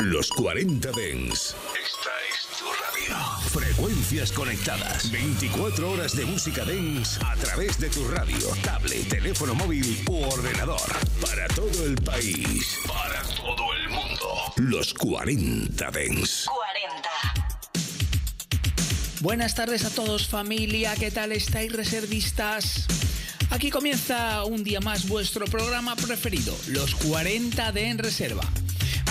Los 40 Dens. Esta es tu radio. Frecuencias conectadas. 24 horas de música Dens a través de tu radio, tablet, teléfono móvil u ordenador. Para todo el país. Para todo el mundo. Los 40 Dens. 40. Buenas tardes a todos familia, ¿qué tal estáis reservistas? Aquí comienza un día más vuestro programa preferido, los 40 de En Reserva.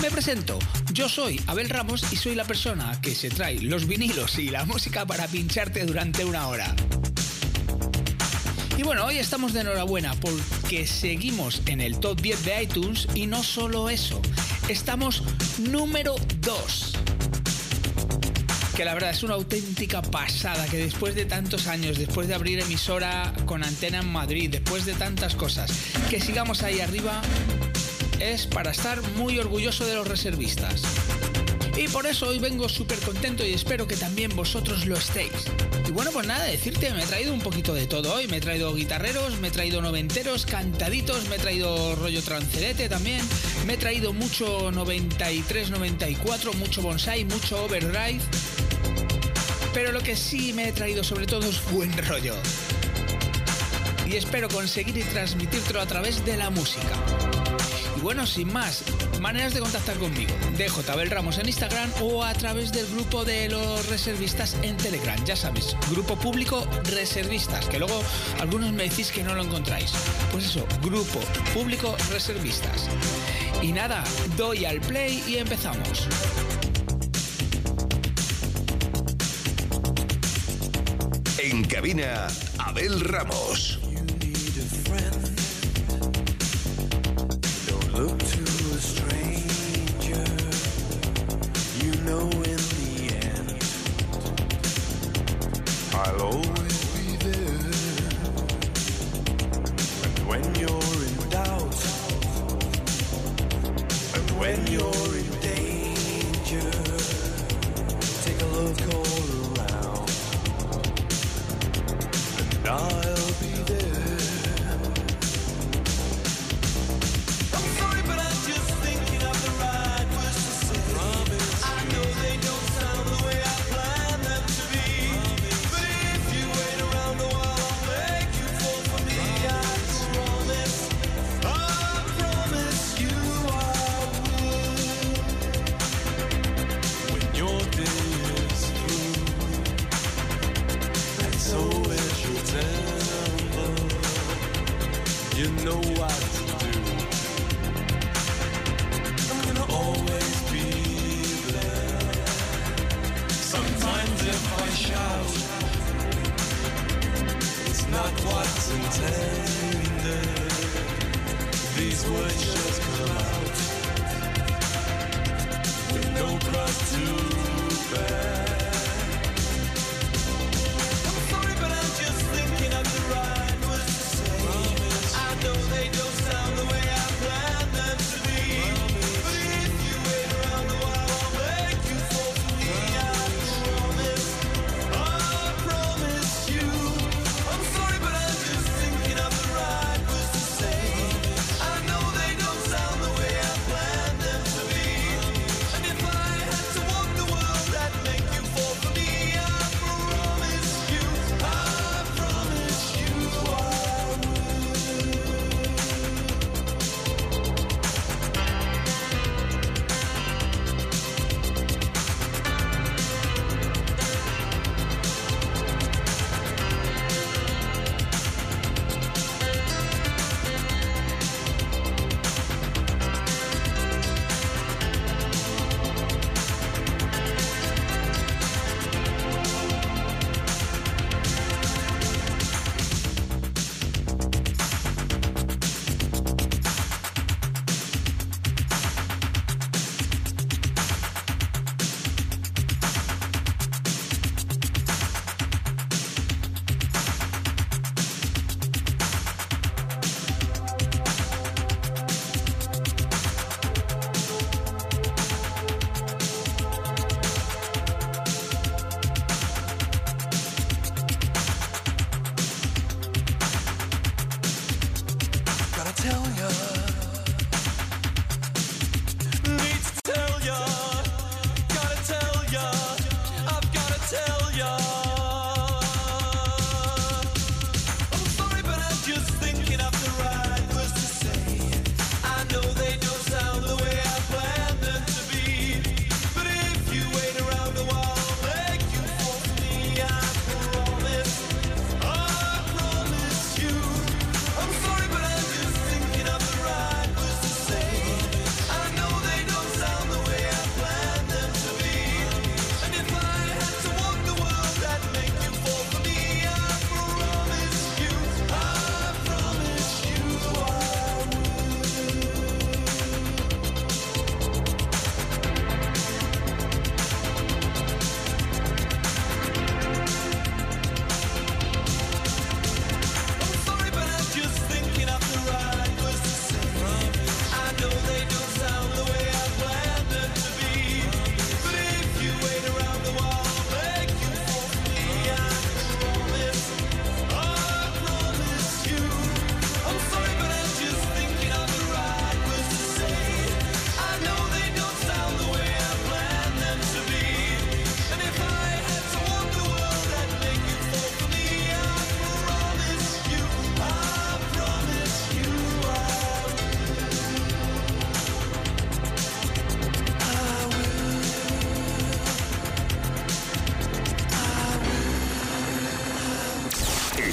Me presento, yo soy Abel Ramos y soy la persona que se trae los vinilos y la música para pincharte durante una hora. Y bueno, hoy estamos de enhorabuena porque seguimos en el top 10 de iTunes y no solo eso, estamos número 2 que la verdad es una auténtica pasada que después de tantos años, después de abrir emisora con antena en Madrid, después de tantas cosas, que sigamos ahí arriba es para estar muy orgulloso de los reservistas. Y por eso hoy vengo súper contento y espero que también vosotros lo estéis. Y bueno, pues nada, decirte, me he traído un poquito de todo hoy. Me he traído guitarreros, me he traído noventeros, cantaditos, me he traído rollo trancerete también. Me he traído mucho 93-94, mucho bonsai, mucho overdrive. Pero lo que sí me he traído sobre todo es buen rollo. Y espero conseguir y transmitírtelo a través de la música. Y bueno, sin más, maneras de contactar conmigo. Dejo Tabel Ramos en Instagram o a través del grupo de los reservistas en Telegram. Ya sabes, grupo público reservistas, que luego algunos me decís que no lo encontráis. Pues eso, grupo público reservistas. Y nada, doy al play y empezamos. En cabina, Abel Ramos. I'll always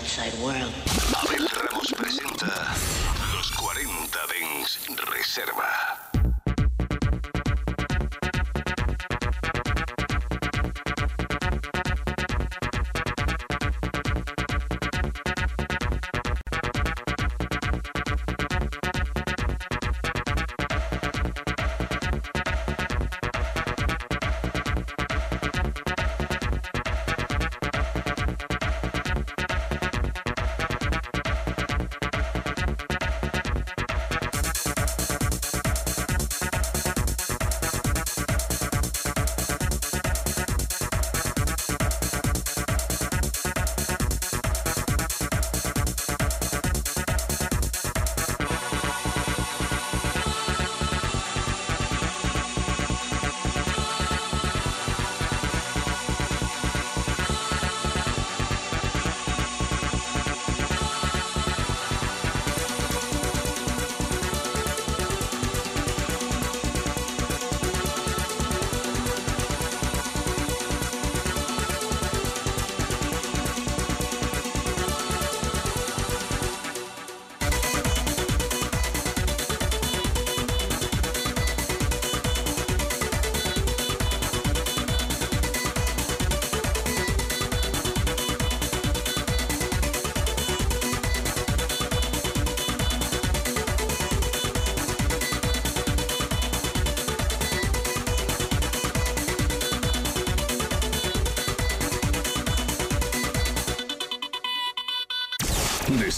Outside world. Abel Ramos presenta Los 40 Dens Reserva.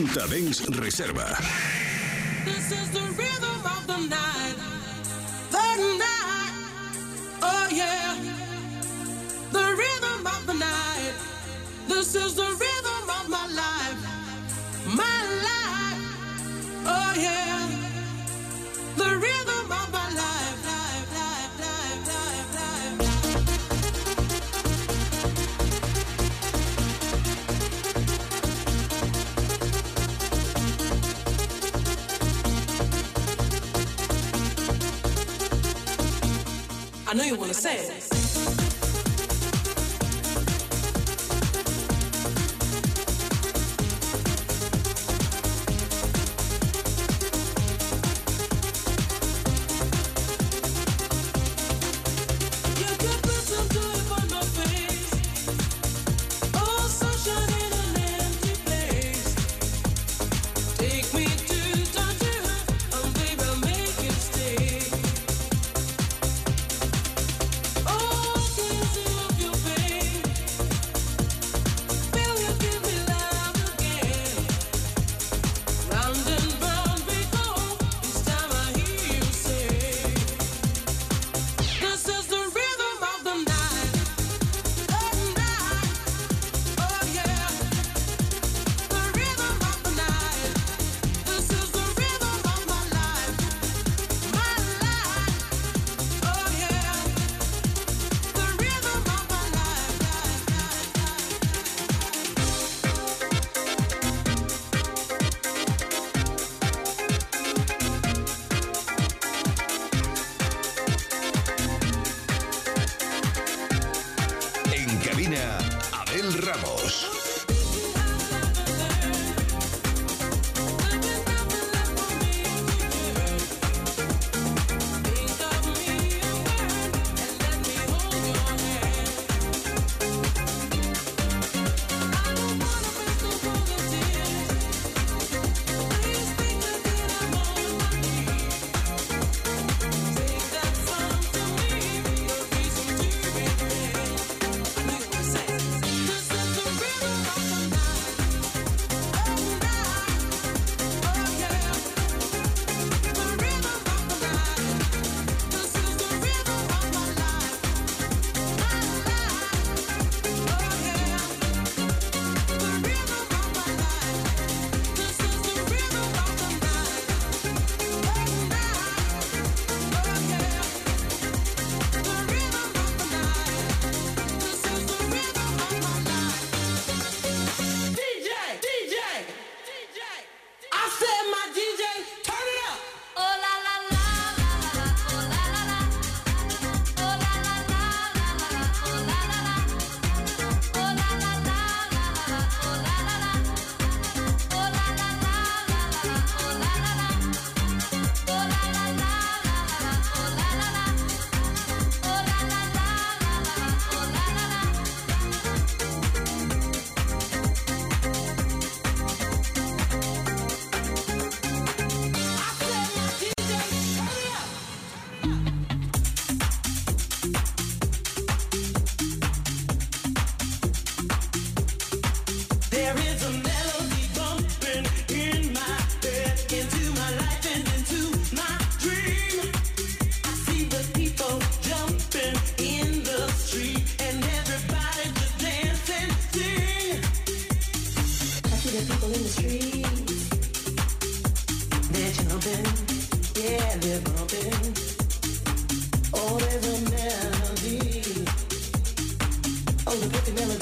Mercenta Reserva. This is the I know you want to say it.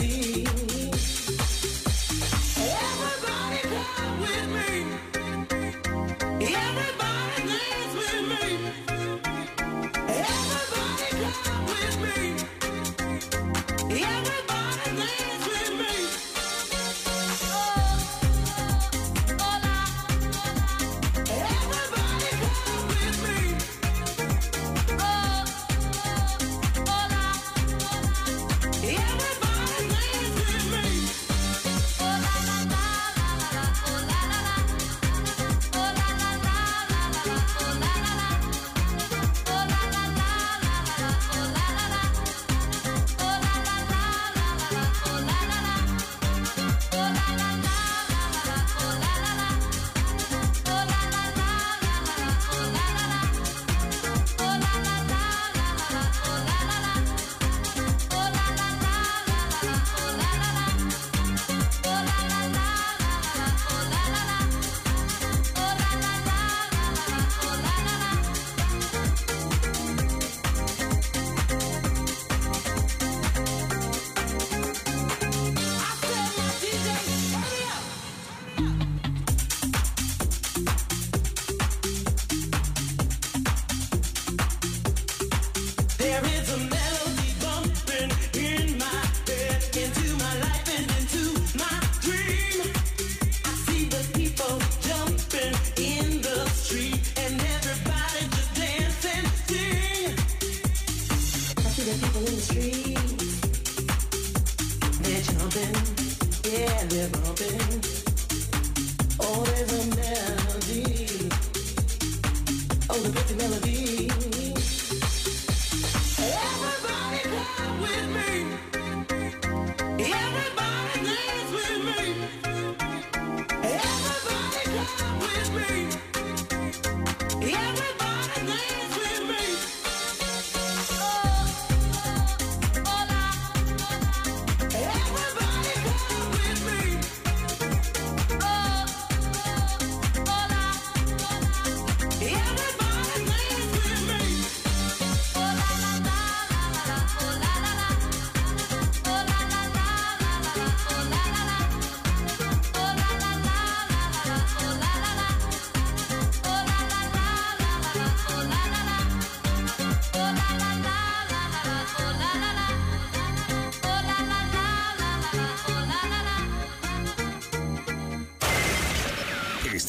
me. Oh, look at melody.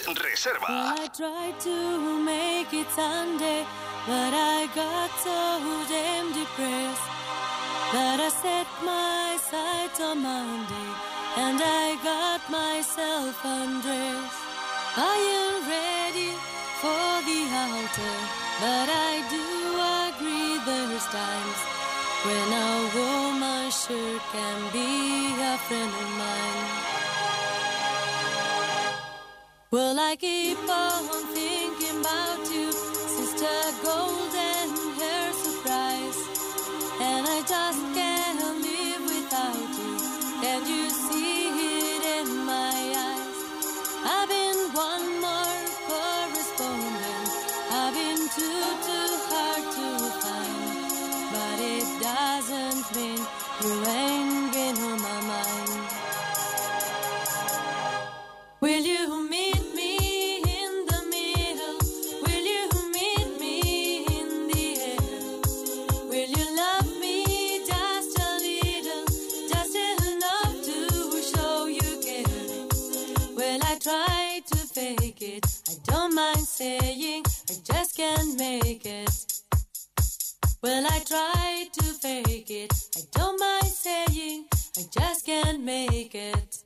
40 Reserva. Well, I tried to make it Sunday, but I got so damn depressed that I set my sights on Monday and I got myself undressed. I you ready for the altar? But I do agree there's times when a woman sure can be a friend of mine. Well, I keep on thinking about you, Sister Golden Hair Surprise. And I just can't live without you. Can you see it in my eyes? I've been one more correspondent. I've been too, too hard to find. But it doesn't mean you ain't try to fake it. I don't mind saying I just can't make it. Well, I try to fake it. I don't mind saying I just can't make it.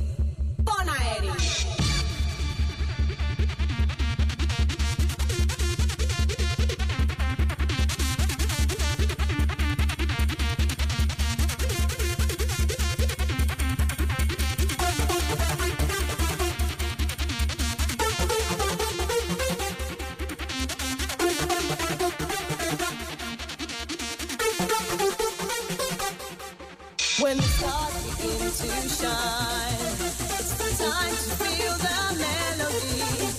To shine, it's the time to feel the melody.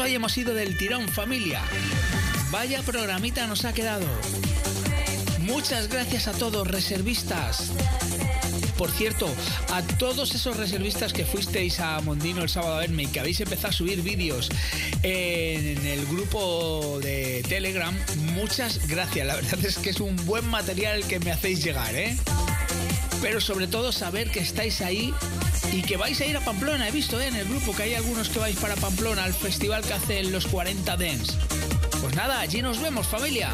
Hoy hemos ido del tirón, familia. Vaya programita nos ha quedado. Muchas gracias a todos, reservistas. Por cierto, a todos esos reservistas que fuisteis a Mondino el sábado a verme y que habéis empezado a subir vídeos en el grupo de Telegram, muchas gracias. La verdad es que es un buen material que me hacéis llegar, ¿eh? Pero sobre todo saber que estáis ahí y que vais a ir a Pamplona. He visto ¿eh? en el grupo que hay algunos que vais para Pamplona al festival que hacen los 40 Dance. Pues nada, allí nos vemos, familia.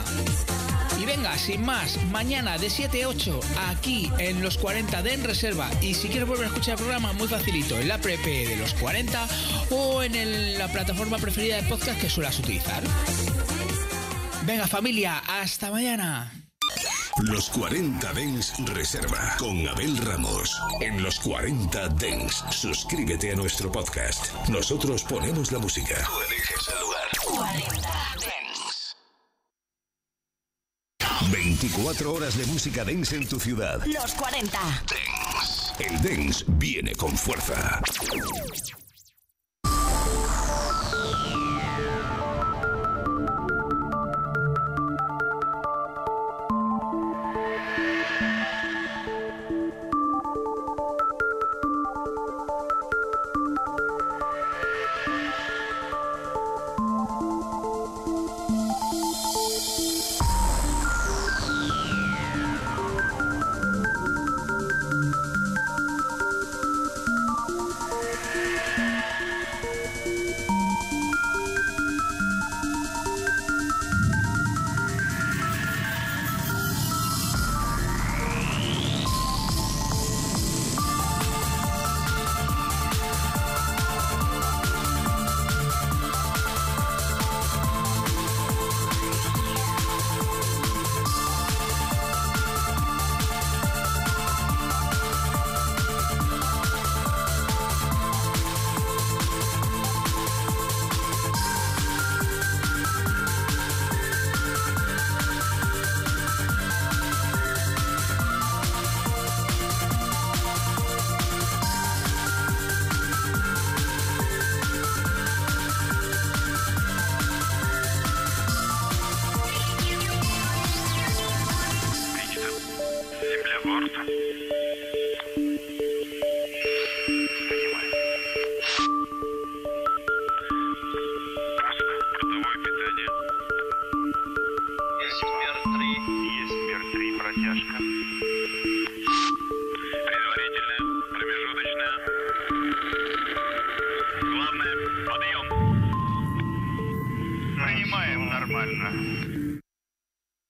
Y venga, sin más, mañana de 7 a 8, aquí en los 40 de En Reserva. Y si quieres volver a escuchar el programa, muy facilito, en la app de los 40 o en la plataforma preferida de podcast que suelas utilizar. Venga, familia, hasta mañana. Los 40 Dens Reserva con Abel Ramos. En los 40 Dens, suscríbete a nuestro podcast. Nosotros ponemos la música. Tú eliges el lugar. 40 Dens. 24 horas de música dance en tu ciudad. Los 40. Dance. El dance viene con fuerza.